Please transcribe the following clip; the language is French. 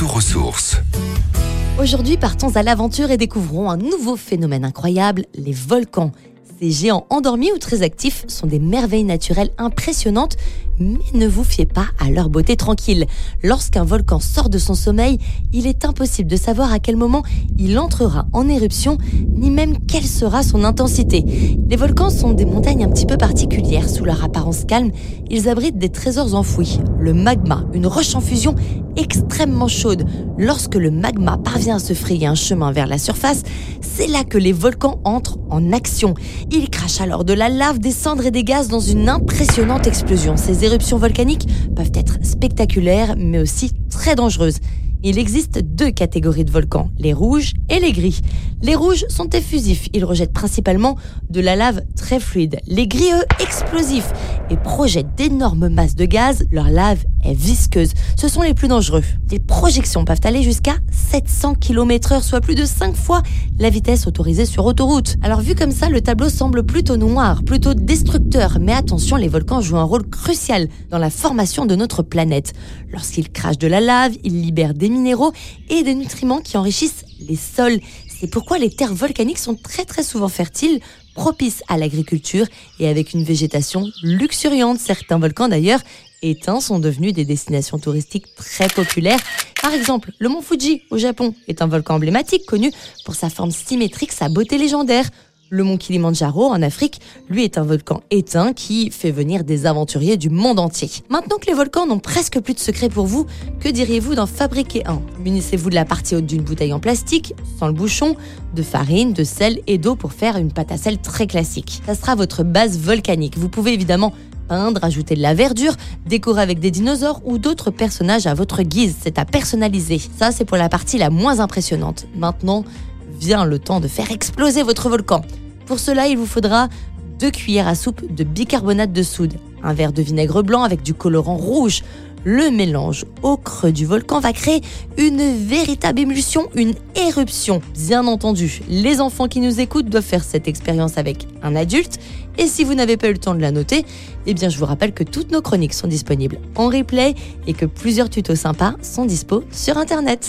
Retour. Aujourd'hui, partons à l'aventure et découvrons un nouveau phénomène incroyable, les volcans. Ces géants endormis ou très actifs sont des merveilles naturelles impressionnantes, mais ne vous fiez pas à leur beauté tranquille. Lorsqu'un volcan sort de son sommeil, il est impossible de savoir à quel moment il entrera en éruption, ni même quelle sera son intensité. Les volcans sont des montagnes un petit peu particulières. Sous leur apparence calme, ils abritent des trésors enfouis. Le magma, une roche en fusion extrêmement chaude. Lorsque le magma parvient à se frayer un chemin vers la surface, c'est là que les volcans entrent en action. Ils crachent alors de la lave, des cendres et des gaz dans une impressionnante explosion. Ces éruptions volcaniques peuvent être spectaculaires, mais aussi très dangereuses. Il existe deux catégories de volcans, les rouges et les gris. Les rouges sont effusifs, ils rejettent principalement de la lave très fluide. Les gris, eux, explosifs et projettent d'énormes masses de gaz, leur lave est visqueuse. Ce sont les plus dangereux. Les projections peuvent aller jusqu'à 700 km/h, soit plus de 5 fois la vitesse autorisée sur autoroute. Alors vu comme ça, le tableau semble plutôt noir, plutôt destructeur, mais attention, les volcans jouent un rôle crucial dans la formation de notre planète. Lorsqu'ils crachent de la lave, ils libèrent des minéraux et des nutriments qui enrichissent les sols. C'est pourquoi les terres volcaniques sont très très souvent fertiles, propices à l'agriculture et avec une végétation luxuriante. Certains volcans d'ailleurs éteints sont devenus des destinations touristiques très populaires. Par exemple, le mont Fuji au Japon est un volcan emblématique connu pour sa forme symétrique, sa beauté légendaire. Le mont Kilimandjaro en Afrique, lui, est un volcan éteint qui fait venir des aventuriers du monde entier. Maintenant que les volcans n'ont presque plus de secret pour vous, que diriez-vous d'en fabriquer un? Munissez-vous de la partie haute d'une bouteille en plastique, sans le bouchon, de farine, de sel et d'eau pour faire une pâte à sel très classique? Ça sera votre base volcanique. Vous pouvez évidemment peindre, ajouter de la verdure, décorer avec des dinosaures ou d'autres personnages à votre guise. C'est à personnaliser. Ça, c'est pour la partie la moins impressionnante. Maintenant, vient le temps de faire exploser votre volcan. Pour cela, il vous faudra deux cuillères à soupe de bicarbonate de soude, un verre de vinaigre blanc avec du colorant rouge. Le mélange au creux du volcan va créer une véritable émulsion, une éruption. Bien entendu, les enfants qui nous écoutent doivent faire cette expérience avec un adulte. Et si vous n'avez pas eu le temps de la noter, eh bien je vous rappelle que toutes nos chroniques sont disponibles en replay et que plusieurs tutos sympas sont dispo sur Internet.